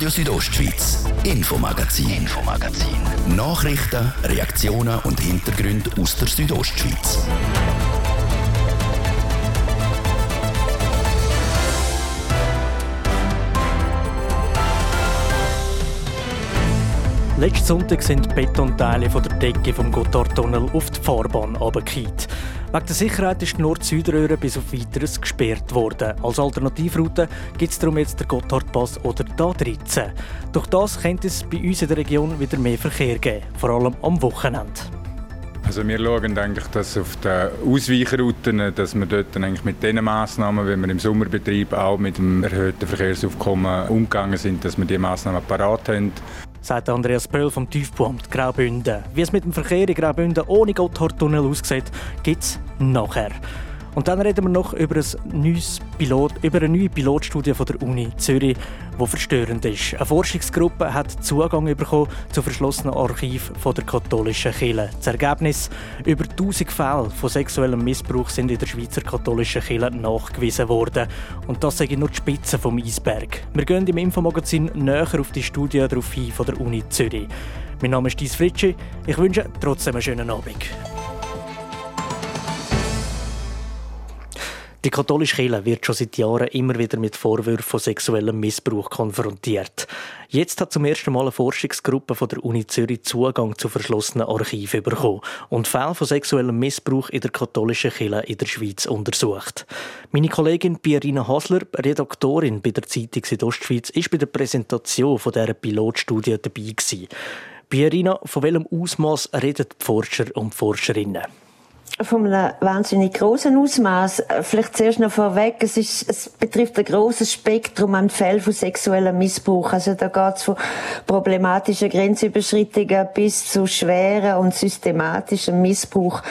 Radio Südostschweiz, Infomagazin, Infomagazin. Nachrichten, Reaktionen und Hintergründe aus der Südostschweiz. Letzten Sonntag sind Betonteile von der Decke vom Gotthardtunnel auf die Fahrbahn abgekehrt. Wegen der Sicherheit ist die Nord-Süd-Röhre bis auf Weiteres gesperrt worden. Als Alternativroute gibt es darum jetzt den Gotthardpass oder die A13. Durch das könnte es bei uns in der Region wieder mehr Verkehr geben, vor allem am Wochenende. Also wir schauen eigentlich, dass auf den Ausweichrouten, dass wir dort eigentlich mit den Massnahmen, wie wir im Sommerbetrieb auch mit dem erhöhten Verkehrsaufkommen umgegangen sind, dass wir diese Massnahmen parat haben sagt Andreas Pöll vom Tiefbauamt Graubünden. Wie es mit dem Verkehr in Graubünden ohne Gotthardtunnel aussieht, gibt es nachher. Und dann reden wir noch über, ein neues Pilot, über eine neue Pilotstudie von der Uni Zürich, die verstörend ist. Eine Forschungsgruppe hat Zugang bekommen zu verschlossenen Archiv von der katholischen Kirche. Das Ergebnis: über 1000 Fälle von sexuellem Missbrauch sind in der Schweizer katholischen Kirche nachgewiesen worden. Und das sage ich nur die Spitze vom Eisberg. Wir gehen im Infomagazin näher auf die Studie darauf hin von der Uni Zürich. Mein Name ist Dies Fritschi. Ich wünsche trotzdem einen schönen Abend. Die katholische Kirche wird schon seit Jahren immer wieder mit Vorwürfen von sexuellem Missbrauch konfrontiert. Jetzt hat zum ersten Mal eine Forschungsgruppe von der Uni Zürich Zugang zu verschlossenen Archiven bekommen und Fälle von sexuellem Missbrauch in der katholischen Kirche in der Schweiz untersucht. Meine Kollegin Pierina Hasler, Redaktorin bei der Zeitung Südostschweiz, ist bei der Präsentation von dieser Pilotstudie dabei. Pierina, von welchem Ausmaß reden die Forscher und Forscherinnen? Von einem wahnsinnig großen Ausmaß. Vielleicht zuerst noch vorweg, es, ist, es betrifft ein großes Spektrum an Fällen von sexuellem Missbrauch. Also da geht es von problematischen Grenzüberschreitungen bis zu schweren und systematischem Missbrauch.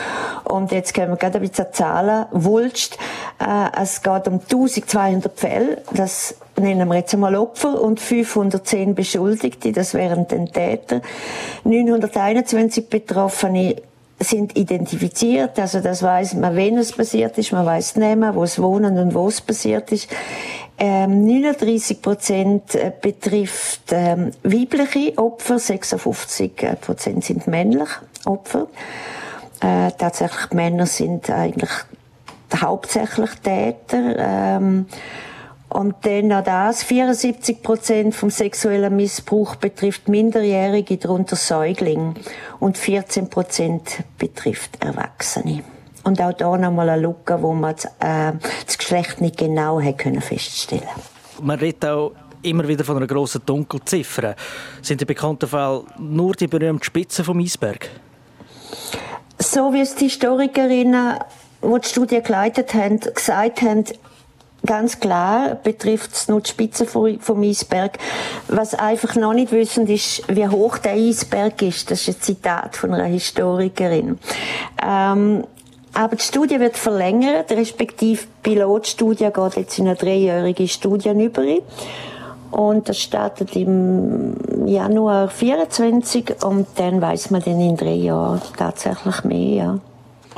Und jetzt können wir gerade ein bisschen Zahlen wulst. Äh, es geht um 1200 Fälle. Das nennen wir jetzt einmal Opfer und 510 Beschuldigte, das wären den Täter. 921 Betroffene sind identifiziert, also das weiß man, wen es passiert ist, man weiß nehmen, wo es wohnen und wo es passiert ist. Ähm, 39 Prozent äh, betrifft ähm, weibliche Opfer, 56 Prozent sind männliche Opfer. Äh, tatsächlich Männer sind eigentlich hauptsächlich Täter. Ähm, und dann noch das, 74 Prozent vom sexuellen Missbrauch betrifft Minderjährige, darunter Säuglinge. Und 14 Prozent betrifft Erwachsene. Und auch da nochmal eine Lücke, wo man das, äh, das Geschlecht nicht genau hat können feststellen Man redet auch immer wieder von einer grossen Dunkelziffer. Sind die bekannten Fälle nur die berühmten Spitzen vom Eisberg? So wie es die Historikerinnen, die die Studie geleitet haben, gesagt haben, Ganz klar betrifft es nur die Spitze vom Eisberg. Was einfach noch nicht wissen, ist, wie hoch der Eisberg ist. Das ist ein Zitat von einer Historikerin. Ähm, aber die Studie wird verlängert, respektive die Pilotstudie geht jetzt in eine dreijährige Studie über. Und das startet im Januar 24 und dann weiß man dann in drei Jahren tatsächlich mehr. Ja.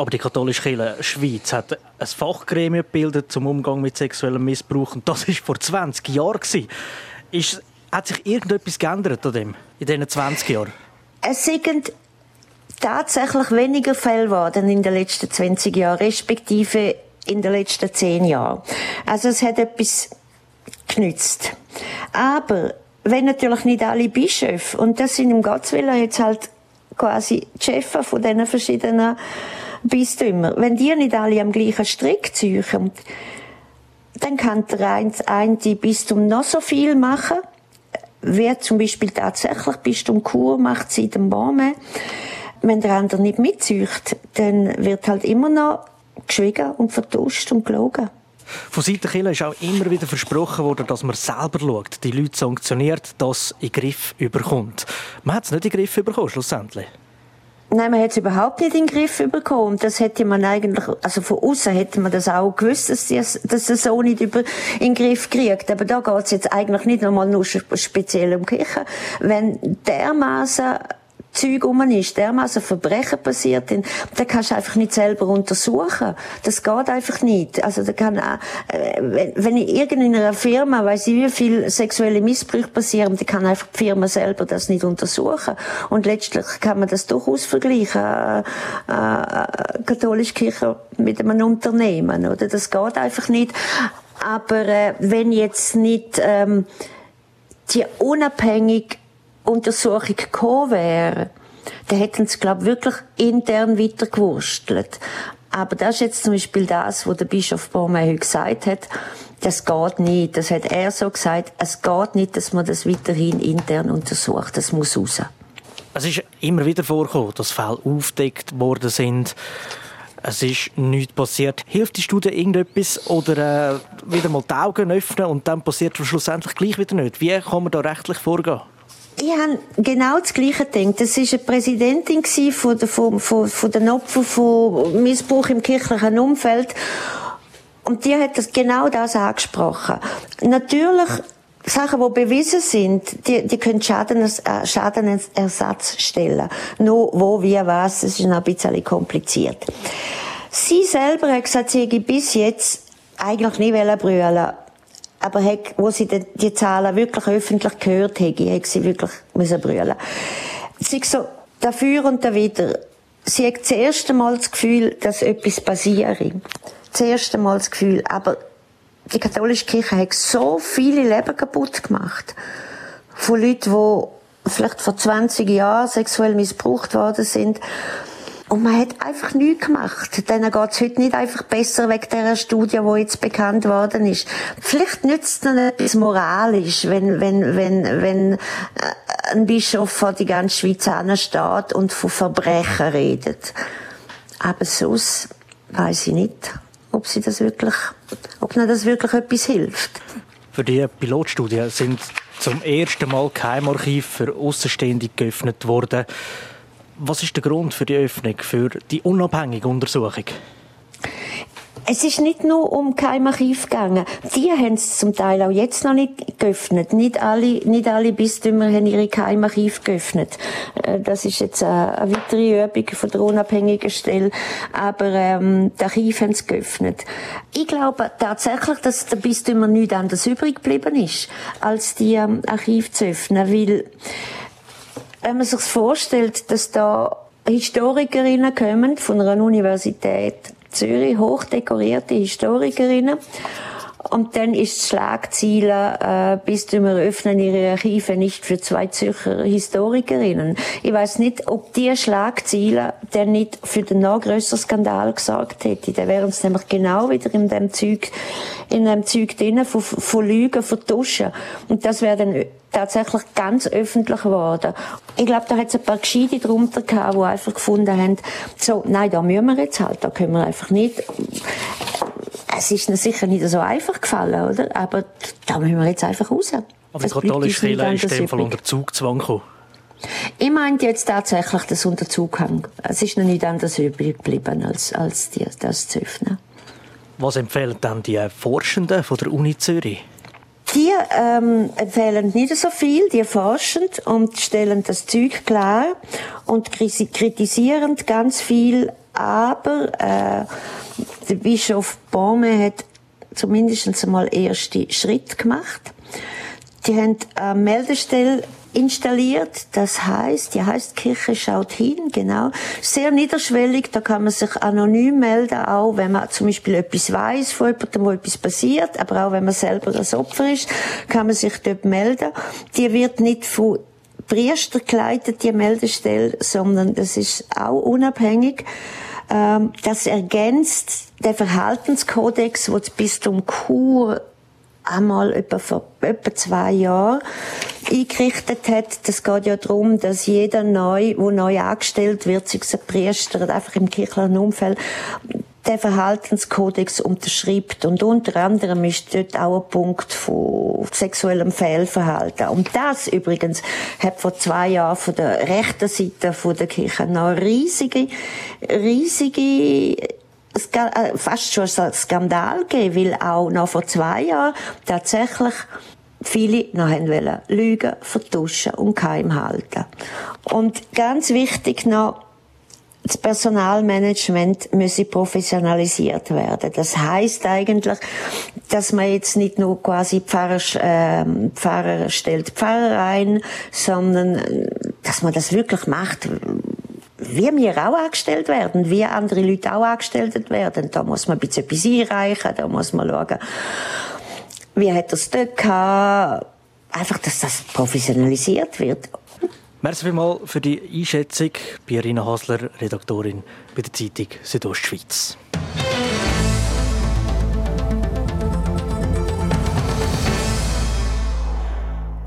Aber die katholische Kirche Schweiz hat ein Fachgremium gebildet zum Umgang mit sexuellem Missbrauch. Und das war vor 20 Jahren. Ist, hat sich irgendetwas geändert an dem, in diesen 20 Jahren? Es sind tatsächlich weniger Fälle geworden in den letzten 20 Jahren, respektive in den letzten 10 Jahren. Also es hat etwas genützt. Aber wenn natürlich nicht alle Bischöfe, und das sind im Gotteswillen jetzt halt quasi die Chefs von diesen verschiedenen Bistümer. Wenn die nicht alle am gleichen Strick ziehen, dann kann der eine Bistum noch so viel machen, wer zum Beispiel tatsächlich Bistum Chur macht seit dem Baume. Wenn der andere nicht mitzieht, dann wird halt immer noch geschwiegen und vertuscht und gelogen. Von Seiten der ist auch immer wieder versprochen worden, dass man selber schaut, die Leute sanktioniert, das in den Griff überkommt. Man hat es nicht in den Griff bekommen, schlussendlich. Nein, man hat es überhaupt nicht in den Griff bekommen. Das hätte man eigentlich, also von außen hätte man das auch gewusst, dass es, dass es so nicht über, in den Griff kriegt. Aber da geht es jetzt eigentlich nicht nochmal nur speziell um Kirche. Wenn dermaßen Zeug rum ist, dermaßen Verbrechen passiert, dann, dann kannst du einfach nicht selber untersuchen. Das geht einfach nicht. Also da kann, äh, wenn, wenn in irgendeiner Firma, weiß ich wie viel sexuelle Missbrüche passieren, dann kann einfach die Firma selber das nicht untersuchen. Und letztlich kann man das durchaus vergleichen, äh, äh, katholische Kirche mit einem Unternehmen, oder? Das geht einfach nicht. Aber äh, wenn jetzt nicht ähm, die unabhängig Untersuchung gekommen wäre, dann hätten sie, glaube wirklich intern weitergewurstelt. Aber das ist jetzt zum Beispiel das, was der Bischof Bormey heute gesagt hat. Das geht nicht. Das hat er so gesagt. Es geht nicht, dass man das weiterhin intern untersucht. Das muss raus. Es ist immer wieder vorgekommen, dass Fälle aufgedeckt worden sind. Es ist nichts passiert. Hilft die Studie irgendetwas oder äh, wieder mal die Augen öffnen und dann passiert es schlussendlich gleich wieder nicht? Wie kann man da rechtlich vorgehen? Ich habe genau das Gleiche gedacht. Das war eine Präsidentin von, der, von, von, von den Opfern von Missbrauch im kirchlichen Umfeld. Und die hat das, genau das angesprochen. Natürlich, Sachen, die bewiesen sind, die, die können Schaden, äh, Schadenersatz stellen. Nur wo, wie, was, das ist noch ein bisschen kompliziert. Sie selber hat gesagt, sie hätte bis jetzt eigentlich nie brüllen aber hat, wo sie die, Zahlen wirklich öffentlich gehört hätte, hat sie wirklich müssen brüllen. Sie so, dafür und dawider. Sie hat das erste Mal das Gefühl, dass etwas passiert. Das erste Mal das Gefühl. Aber die katholische Kirche hat so viele Leben kaputt gemacht. Von Leuten, die vielleicht vor 20 Jahren sexuell missbraucht worden sind und man hat einfach nichts gemacht. Denen geht's heute nicht einfach besser wegen dieser Studie, die jetzt bekannt worden ist. Vielleicht nützt es etwas moralisch, wenn, wenn, wenn, wenn äh, ein Bischof vor die ganze Schweiz ansteht und von Verbrechen redet. Aber sonst weiß ich nicht, ob sie das wirklich, ob ihnen das wirklich etwas hilft. Für die Pilotstudie sind zum ersten Mal Geheimarchiv für Außenstehende geöffnet worden. Was ist der Grund für die Öffnung, für die unabhängige Untersuchung? Es ist nicht nur um Keimarchiv gegangen. Die haben es zum Teil auch jetzt noch nicht geöffnet. Nicht alle, nicht alle Bistümer haben ihre Keimarchiv geöffnet. Äh, das ist jetzt eine weitere Übung von der unabhängigen Stelle. Aber ähm, die Archive haben es geöffnet. Ich glaube tatsächlich, dass der Bistümer nichts anderes übrig geblieben ist, als die ähm, Archive zu öffnen. Weil wenn man sich vorstellt, dass da Historikerinnen kommen von einer Universität Zürich, hochdekorierte Historikerinnen, und dann ist Schlagziele, äh, Bistümer öffnen ihre Archive nicht für zwei Zürcher Historikerinnen. Ich weiß nicht, ob die Schlagziele dann nicht für den noch grösseren Skandal gesorgt hätte. Da wären es nämlich genau wieder in dem Zeug, in dem Zeug drinnen von, von Lügen, von Tuschen. Und das wäre dann tatsächlich ganz öffentlich geworden. Ich glaube, da hat es ein paar Gescheite drunter gehabt, die einfach gefunden haben, so, nein, da müssen wir jetzt halt, da können wir einfach nicht es ist ihnen sicher nicht so einfach gefallen, oder? Aber da müssen wir jetzt einfach raus. Aber die katholische Kirche ist in dem Fall unter Zugzwang gekommen. Ich meinte jetzt tatsächlich das Unterzughang. Es ist noch nicht anders übrig geblieben, als, als die, das zu öffnen. Was empfehlen dann die Forschenden von der Uni Zürich? Die ähm, empfehlen nicht so viel, die forschen und stellen das Zeug klar und kritisieren ganz viel, aber äh, der Bischof Baume hat zumindest einmal erste Schritt gemacht. Die haben eine Meldestelle installiert. Das heißt, die heißt Kirche schaut hin, genau. Sehr niederschwellig, da kann man sich anonym melden, auch wenn man zum Beispiel etwas weiß von jemandem, wo etwas passiert, aber auch wenn man selber das Opfer ist, kann man sich dort melden. Die wird nicht von Priester geleitet, die Meldestelle, sondern das ist auch unabhängig. Ähm, das ergänzt den Verhaltenskodex, wo das Bistum Chur einmal etwa vor etwa zwei Jahren eingerichtet hat. Das geht ja darum, dass jeder neu, wo neu angestellt wird, sei es ein Priester einfach im kirchlichen Umfeld, den Verhaltenskodex unterschreibt. Und unter anderem ist dort auch ein Punkt von sexuellem Fehlverhalten. Und das übrigens hat vor zwei Jahren von der rechten Seite von der Kirche noch riesige, riesige äh, fast schon ein Skandal gegeben, weil auch noch vor zwei Jahren tatsächlich viele noch wollen lügen, vertuschen und geheim halten. Und ganz wichtig noch, das Personalmanagement müsse professionalisiert werden. Das heißt eigentlich, dass man jetzt nicht nur quasi Pfarrer, äh, Pfarrer stellt Pfarrer ein, sondern äh, dass man das wirklich macht, wie wir auch angestellt werden, wie andere Leute auch angestellt werden. Da muss man ein bisschen etwas einreichen, da muss man schauen, wie hat es dort gehabt. Einfach, dass das professionalisiert wird. Merci vielmals für die Einschätzung bei Irina Hasler, Redaktorin bei der Zeitung Südostschweiz.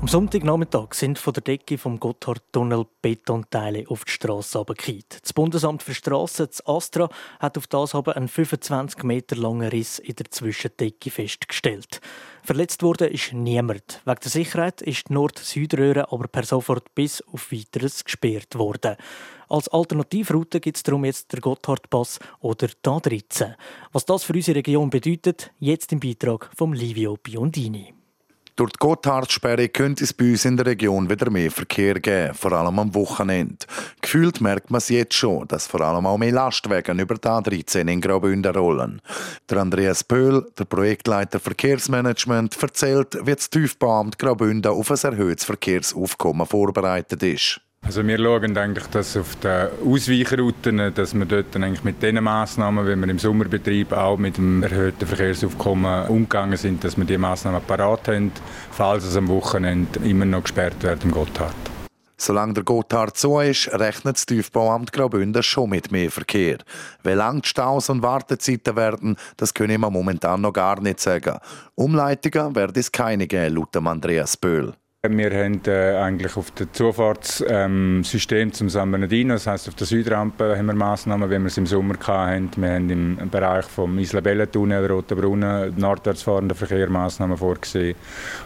Am Sonntagnachmittag sind von der Decke vom Gotthardtunnel Betonteile auf die Straße abgekehrt. Das Bundesamt für Strassen, das Astra, hat auf das aber einen 25 Meter langen Riss in der Zwischendecke festgestellt. Verletzt wurde ist niemand. Wegen der Sicherheit ist die Nord-Süd-Röhre aber per sofort bis auf weiteres gesperrt worden. Als Alternativroute gibt es darum jetzt der Gotthardpass oder die A13. Was das für unsere Region bedeutet, jetzt im Beitrag von Livio Biondini. Durch die Gotthardsperre könnte es bei uns in der Region wieder mehr Verkehr geben, vor allem am Wochenende. Gefühlt merkt man es jetzt schon, dass vor allem auch mehr Lastwagen über die A13 in Graubünden rollen. Der Andreas Pöhl, der Projektleiter Verkehrsmanagement, erzählt, wie das Tiefbauamt Graubünden auf ein erhöhtes Verkehrsaufkommen vorbereitet ist. Also wir schauen eigentlich, dass auf den Ausweichrouten, dass wir dort eigentlich mit den Massnahmen, wie wir im Sommerbetrieb auch mit dem erhöhten Verkehrsaufkommen umgegangen sind, dass wir die Massnahmen parat haben, falls es am Wochenende immer noch gesperrt wird im Gotthard. Solange der Gotthard so ist, rechnet das Tiefbauamt Graubünden schon mit mehr Verkehr. Wie lang die Staus und Wartezeiten werden, das können wir momentan noch gar nicht sagen. Umleitungen werden es keine geben, laut Andreas Böhl. Wir haben äh, eigentlich auf dem Zufahrtssystem ähm, zum San Bernardino, das heisst auf der Südrampe, haben wir Massnahmen, wie wir es im Sommer hatten. Wir haben im Bereich vom Isla-Bella-Tunnel, Rotenbrunnen, nordwärts fahrenden Verkehr Massnahmen vorgesehen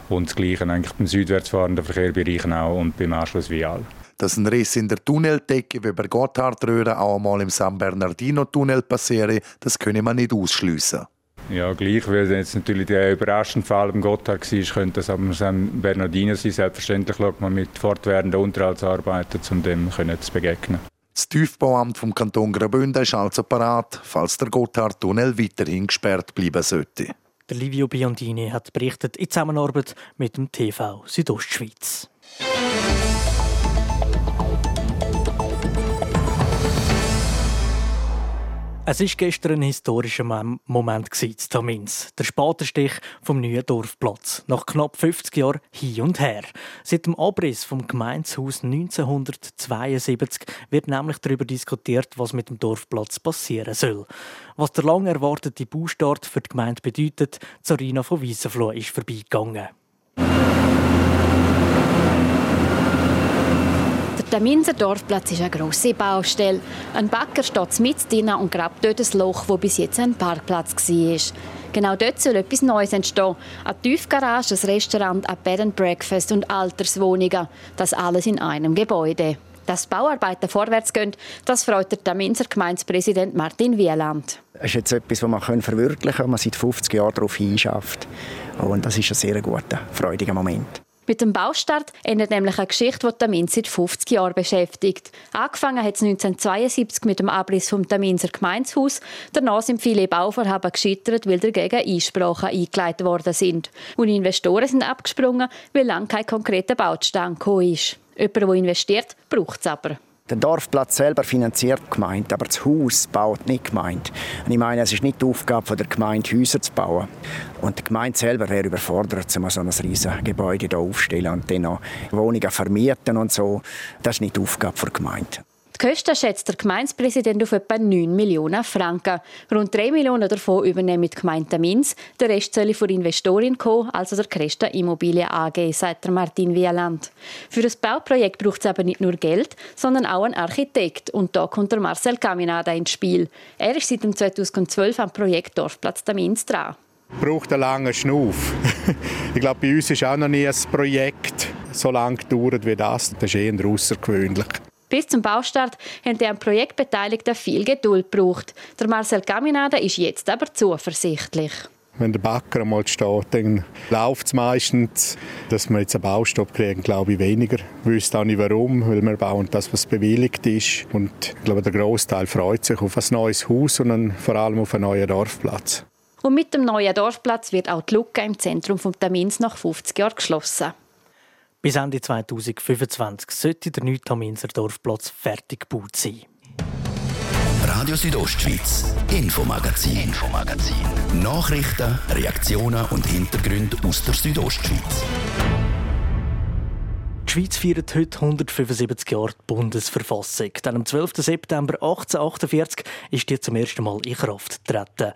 und das Gleiche eigentlich beim südwärts fahrenden Verkehr bei Reichenau und beim Anschluss Vial. Dass ein Riss in der Tunneldecke wie bei Gotthardröhre auch einmal im San Bernardino-Tunnel passiere, das können wir nicht ausschliessen. Ja, gleich, weil jetzt natürlich der überraschende Fall im Gotthard war, könnte das aber San Bernardino sein. Selbstverständlich schaut man mit fortwährenden Unterhaltsarbeiten, um dem zu begegnen. Das Tiefbauamt vom Kanton Graubünden ist also parat, falls der Gotthardtunnel weiterhin gesperrt bleiben sollte. Der Livio Biondini hat berichtet in Zusammenarbeit mit dem TV Südostschweiz. Es ist gestern ein historischer Moment in Tamins. Der Spatenstich vom neuen Dorfplatz. Nach knapp 50 Jahren hin und her. Seit dem Abriss vom Gemeinshaus 1972 wird nämlich darüber diskutiert, was mit dem Dorfplatz passieren soll. Was der lang erwartete Baustart für die Gemeinde bedeutet, Sarina von Wiesenfloh ist vorbeigegangen. Der Minser Dorfplatz ist eine grosse Baustelle. Ein Bäcker steht mit drin und grabt dort ein Loch, wo bis jetzt ein Parkplatz war. Genau dort soll etwas Neues entstehen. Eine Tiefgarage, ein Restaurant, ein Bed and Breakfast und Alterswohnungen. Das alles in einem Gebäude. Dass Bauarbeiten vorwärts gehen, das freut der Minser Gemeindepräsident Martin Wieland. Es ist jetzt etwas, das man verwirklichen kann, man seit 50 Jahren darauf hinschafft. Und das ist ein sehr guter, freudiger Moment. Mit dem Baustart endet nämlich eine Geschichte, die Tamin seit 50 Jahren beschäftigt. Angefangen hat es 1972 mit dem Abriss vom Taminser Gemeinshaus. Danach sind viele Bauvorhaben gescheitert, weil dagegen Einsprachen eingeleitet worden sind. Und Investoren sind abgesprungen, weil lange kein konkreter Baustand gekommen ist. Jemand, der investiert, braucht es aber. Der Dorfplatz selber finanziert die Gemeinde, aber das Haus baut nicht die Gemeinde. Und ich meine, es ist nicht die Aufgabe der Gemeinde, Häuser zu bauen. Und die Gemeinde selber wäre überfordert, um so ein riesiges Gebäude hier aufzustellen und dann noch Wohnungen vermieten und so. Das ist nicht die Aufgabe der Gemeinde. Die Kosten schätzt der Gemeindepräsident auf etwa 9 Millionen Franken. Rund 3 Millionen davon übernehmen die Gemeinde Minz. Der Rest soll von Investoren kommen, also der Cresta Immobilien AG, sagt Martin Wieland. Für das Bauprojekt braucht es aber nicht nur Geld, sondern auch einen Architekt. Und da kommt der Marcel Caminada ins Spiel. Er ist seit 2012 am Projekt Dorfplatz Minz dran. braucht einen langen Schnuff. ich glaube, bei uns ist auch noch nie ein Projekt so lange gedauert wie das. Das ist eher außergewöhnlich. Bis zum Baustart haben die am Projekt Beteiligten viel Geduld gebraucht. Der Marcel Caminada ist jetzt aber zuversichtlich. Wenn der Backer einmal steht, dann läuft es meistens. Dass wir jetzt einen Baustopp kriegen, glaube ich weniger. Ich wüsste auch nicht warum, weil wir bauen das, was bewilligt ist. Und ich glaube, der Großteil freut sich auf ein neues Haus und vor allem auf einen neuen Dorfplatz. Und mit dem neuen Dorfplatz wird auch die Lücke im Zentrum von Tamins nach 50 Jahren geschlossen. Bis Ende 2025 sollte der neue Taminser Dorfplatz fertig gebaut sein. Radio Südostschweiz, Infomagazin, Infomagazin. Nachrichten, Reaktionen und Hintergründe aus der Südostschweiz. Die Schweiz feiert heute 175 Jahre die Bundesverfassung. Dann am 12. September 1848 ist die zum ersten Mal in Kraft getreten.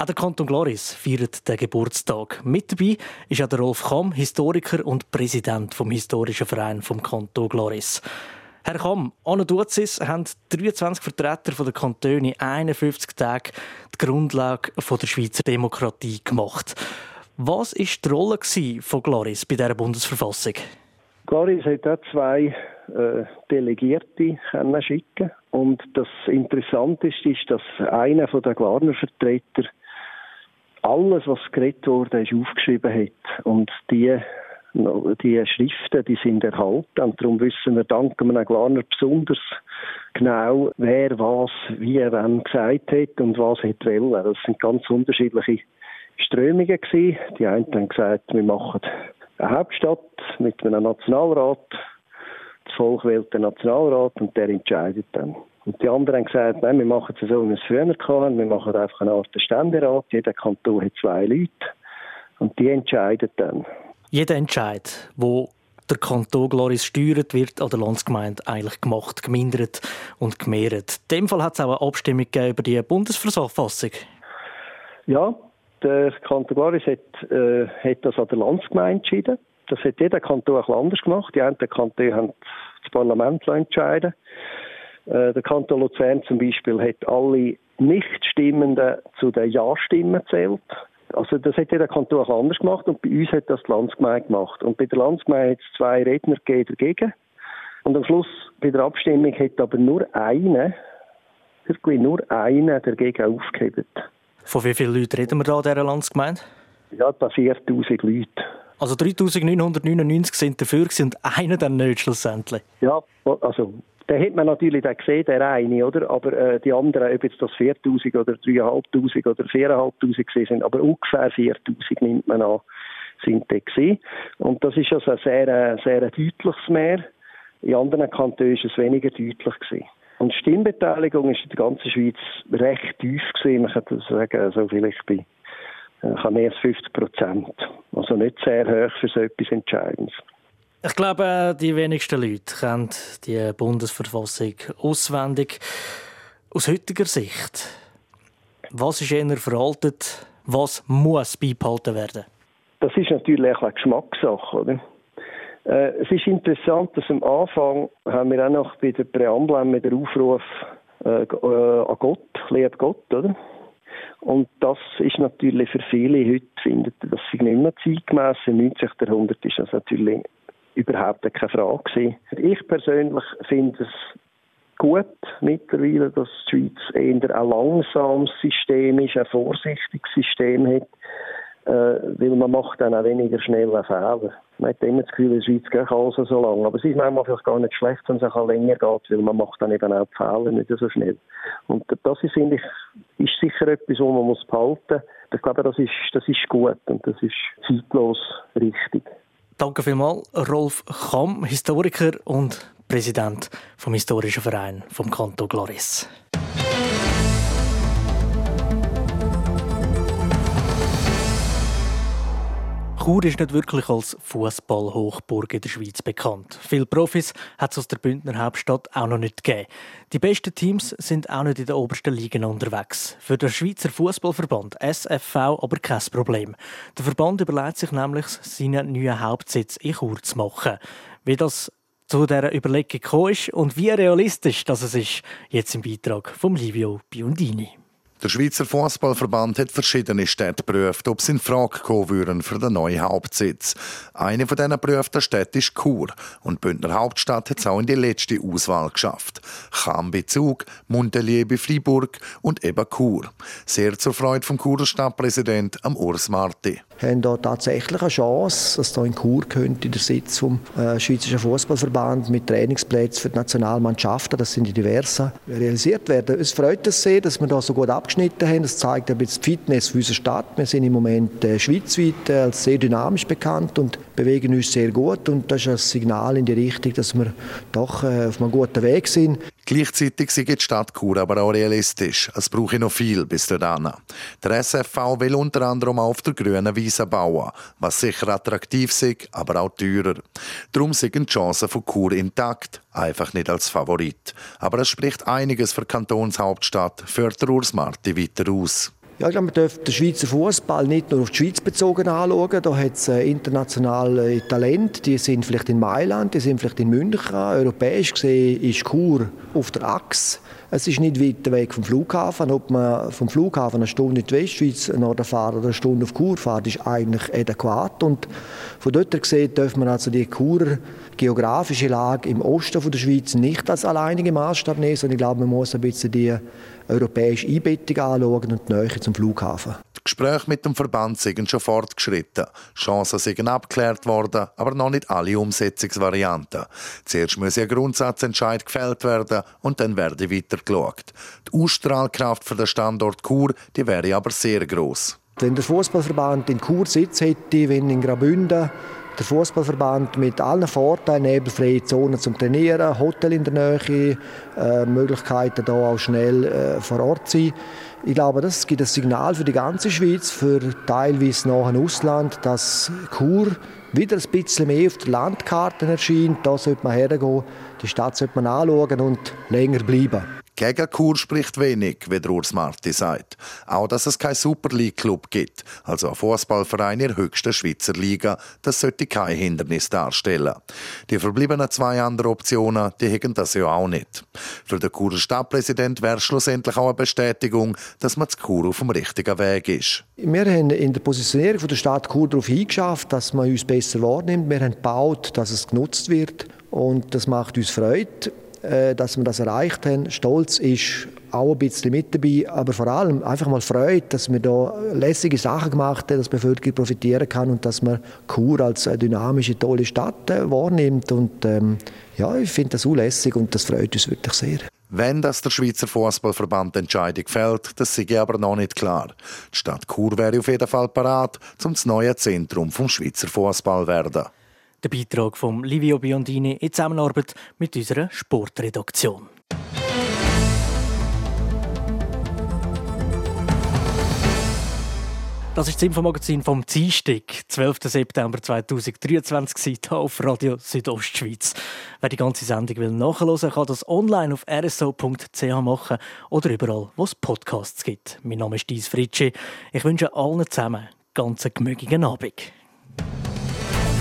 Auch der Kanton Gloris feiert den Geburtstag. Mit dabei ist auch der Rolf Kamm, Historiker und Präsident vom Historischen Verein vom Kanton Gloris. Herr Kamm, an Duzis haben 23 Vertreter der Kantone 51 Tage die Grundlage der Schweizer Demokratie gemacht. Was war die Rolle von Gloris bei dieser Bundesverfassung? Gloris hat auch zwei äh, Delegierte schicken und das Interessante ist, dass einer der Glarner Vertreter alles, was geredet wurde, ist aufgeschrieben hat. Und die, die Schriften, die sind erhalten. Und darum wissen wir dank einem Glaner besonders genau, wer was, wie, wann gesagt hat und was hat wollen. Das sind ganz unterschiedliche Strömungen gewesen. Die einen haben gesagt, wir machen eine Hauptstadt mit einem Nationalrat. Das Volk wählt den Nationalrat und der entscheidet dann. Und die anderen haben gesagt, nein, wir machen es so, wie wir es früher hatten. Wir machen einfach eine Art Ständerat. Jeder Kanton hat zwei Leute. Und die entscheiden dann. Jeder Entscheid, wo der Kanton Gloris steuert, wird an der Landsgemeinde eigentlich gemacht, gemindert und gemehrt. In dem Fall hat es auch eine Abstimmung über die Bundesverfassung. Ja, der Kanton Gloris hat, äh, hat das an der Landsgemeinde entschieden. Das hat jeder Kanton auch anders gemacht. Die einen Kantone haben das Parlament entscheiden äh, der Kanton Luzern zum Beispiel hat alle Nichtstimmenden zu den Ja-Stimmen zählt. Also das hat jeder Kanton auch anders gemacht und bei uns hat das die Landsgemeinde gemacht. Und bei der Landsgemeinde hat es zwei Redner dagegen. Und am Schluss bei der Abstimmung hat aber nur einer, wirklich nur einer dagegen aufgehebt. Von wie vielen Leuten reden wir da in dieser Landsgemeinde? Ja, etwa 4000 Leute. Also 3999 sind dafür und einer dann nicht schlussendlich? Ja, also den hat man natürlich dann gesehen, der eine, oder? Aber äh, die anderen, ob jetzt das 4000 oder 3500 oder 4500 gesehen sind, aber ungefähr 4000 nimmt man an, sind die gesehen. Und das ist also ein sehr, äh, sehr deutliches Mehr. In anderen Kantonen ist es weniger deutlich gewesen. Und die Stimmbeteiligung ist in der ganzen Schweiz recht tief gewesen. Man kann sagen, so vielleicht bei äh, mehr als 50 Prozent. Also nicht sehr hoch für so etwas Entscheidendes. Ich glaube, die wenigsten Leute kennen die Bundesverfassung auswendig. Aus heutiger Sicht, was ist eher veraltet, was muss beibehalten werden? Das ist natürlich eine Geschmackssache, oder? Äh, es ist interessant, dass am Anfang haben wir auch noch bei der Präambel mit der Aufruf äh, äh, an Gott, lehrt Gott, oder? Und das ist natürlich für viele heute, findet das nicht mehr zeitgemäß. Im 19. Jahrhundert ist das natürlich überhaupt keine Frage gewesen. Ich persönlich finde es gut mittlerweile, dass die Schweiz eher ein langsames System ist, ein vorsichtiges System hat, äh, weil man macht dann auch weniger schnell einen Fehler. Man hat immer das Gefühl, in der Schweiz geht alles so lang. Aber es ist manchmal vielleicht gar nicht schlecht, wenn es auch länger geht, weil man macht dann eben auch die Fehler nicht so schnell. Und das ist, finde ich, ist sicher etwas, was man muss behalten muss. Ich glaube, das ist, das ist gut und das ist zeitlos richtig. Danke vielmals, Rolf Kamm, Historiker und Präsident vom Historischen Verein vom Kanton Gloris. Chur ist nicht wirklich als Fußballhochburg in der Schweiz bekannt. Viele Profis hat es aus der Bündner Hauptstadt auch noch nicht gegeben. Die besten Teams sind auch nicht in der obersten Liga unterwegs. Für den Schweizer Fußballverband SFV aber kein Problem. Der Verband überlegt sich nämlich, seinen neuen Hauptsitz in Chur zu machen. Wie das zu dieser Überlegung gekommen ist und wie realistisch das ist, jetzt im Beitrag von Livio Biondini. Der Schweizer Fußballverband hat verschiedene Städte geprüft, ob sie in Frage kommen würden für den neuen Hauptsitz. Eine von diesen geprüften Städten ist Chur. Und die Bündner Hauptstadt hat es auch in die letzte Auswahl geschafft. Cham bei Zug, Montelier bei Freiburg und eben Chur. Sehr zur Freude vom Churer Stadtpräsident Urs Marti haben da tatsächlich eine Chance, dass da in Chur könnte der Sitz vom äh, Schweizerischen Fußballverband mit Trainingsplätzen für die Nationalmannschaften, das sind die diversen, realisiert werden. Es freut uns sehr, dass wir da so gut abgeschnitten haben. Das zeigt ein bisschen die Fitness für unsere Stadt. Wir sind im Moment äh, schweizweit äh, als sehr dynamisch bekannt und bewegen uns sehr gut und das ist ein Signal in die Richtung, dass wir doch äh, auf einem guten Weg sind. Gleichzeitig sind die Stadt Chur aber auch realistisch. Es brauche noch viel bis dorthin. Der SFV will unter anderem auf der grünen Wiese bauen, was sicher attraktiv ist, aber auch teurer. Darum sind die Chancen von Chur intakt, einfach nicht als Favorit. Aber es spricht einiges für Kantonshauptstadt, der Urs Marti weiter aus. Ja, ich glaube, man darf den Schweizer Fußball nicht nur auf die Schweiz bezogen anschauen. Da hat es äh, internationale Talente, die sind vielleicht in Mailand, die sind vielleicht in München. Europäisch gesehen ist Chur auf der Achse. Es ist nicht weit weg vom Flughafen. Ob man vom Flughafen eine Stunde in die Westschweiz fährt oder eine Stunde auf Chur fährt, ist eigentlich adäquat. Und von dort gesehen dürfen wir also die Churer geografische Lage im Osten der Schweiz nicht als alleinige Maßstab nehmen, sondern ich glaube, man muss ein bisschen die europäische Einbettung anschauen und die Nähe zum Flughafen. Die Gespräche mit dem Verband sind schon fortgeschritten. Chancen sind abgeklärt worden, aber noch nicht alle Umsetzungsvarianten. Zuerst muss ein Grundsatzentscheid gefällt werden und dann werde weiter geschaut. Die Ausstrahlkraft für den Standort Chur die wäre aber sehr groß. Wenn der Fußballverband in Chur Sitz hätte, wenn in Graubünden der Fußballverband mit allen Vorteilen, nebelfreie Zonen zum Trainieren, Hotel in der Nähe, äh, Möglichkeiten da auch schnell äh, vor Ort zu sein. Ich glaube, das gibt ein Signal für die ganze Schweiz, für teilweise noch ein Ausland, dass Chur wieder ein bisschen mehr auf der Landkarte erscheint. Da sollte man hergehen, die Stadt sollte man anschauen und länger bleiben. Gegen Chur spricht wenig, wie der Urs Marti sagt. Auch, dass es keinen Super League-Club gibt, also ein Fußballverein in der höchsten Schweizer Liga, das sollte kein Hindernis darstellen. Die verbliebenen zwei anderen Optionen, die hätten das ja auch nicht. Für den Churer Stadtpräsident wäre schlussendlich auch eine Bestätigung, dass man zu Chur auf dem richtigen Weg ist. Wir haben in der Positionierung der Stadt Chur darauf hingeschafft, dass man uns besser wahrnimmt. Wir haben gebaut, dass es genutzt wird und das macht uns Freude. Äh, dass wir das erreicht haben. Stolz ist auch ein bisschen mit dabei, aber vor allem einfach mal Freude, dass wir da lässige Sachen gemacht haben, dass die Bevölkerung profitieren kann und dass man Chur als eine dynamische, tolle Stadt äh, wahrnimmt. Und ähm, ja, ich finde das lässig und das freut uns wirklich sehr. Wenn das der Schweizer Fußballverband Entscheidung fällt, das sei aber noch nicht klar. Die Stadt Chur wäre auf jeden Fall parat, um das neue Zentrum vom Schweizer Fußball werden. Der Beitrag von Livio Biondini in Zusammenarbeit mit unserer Sportredaktion. Das ist das Infomagazin vom Dienstag, 12. September 2023, hier auf Radio Südostschweiz. Wer die ganze Sendung will nachhören kann das online auf rso.ch machen oder überall, wo es Podcasts gibt. Mein Name ist Dies Fritschi. Ich wünsche allen zusammen ganz einen gemütlichen Abend.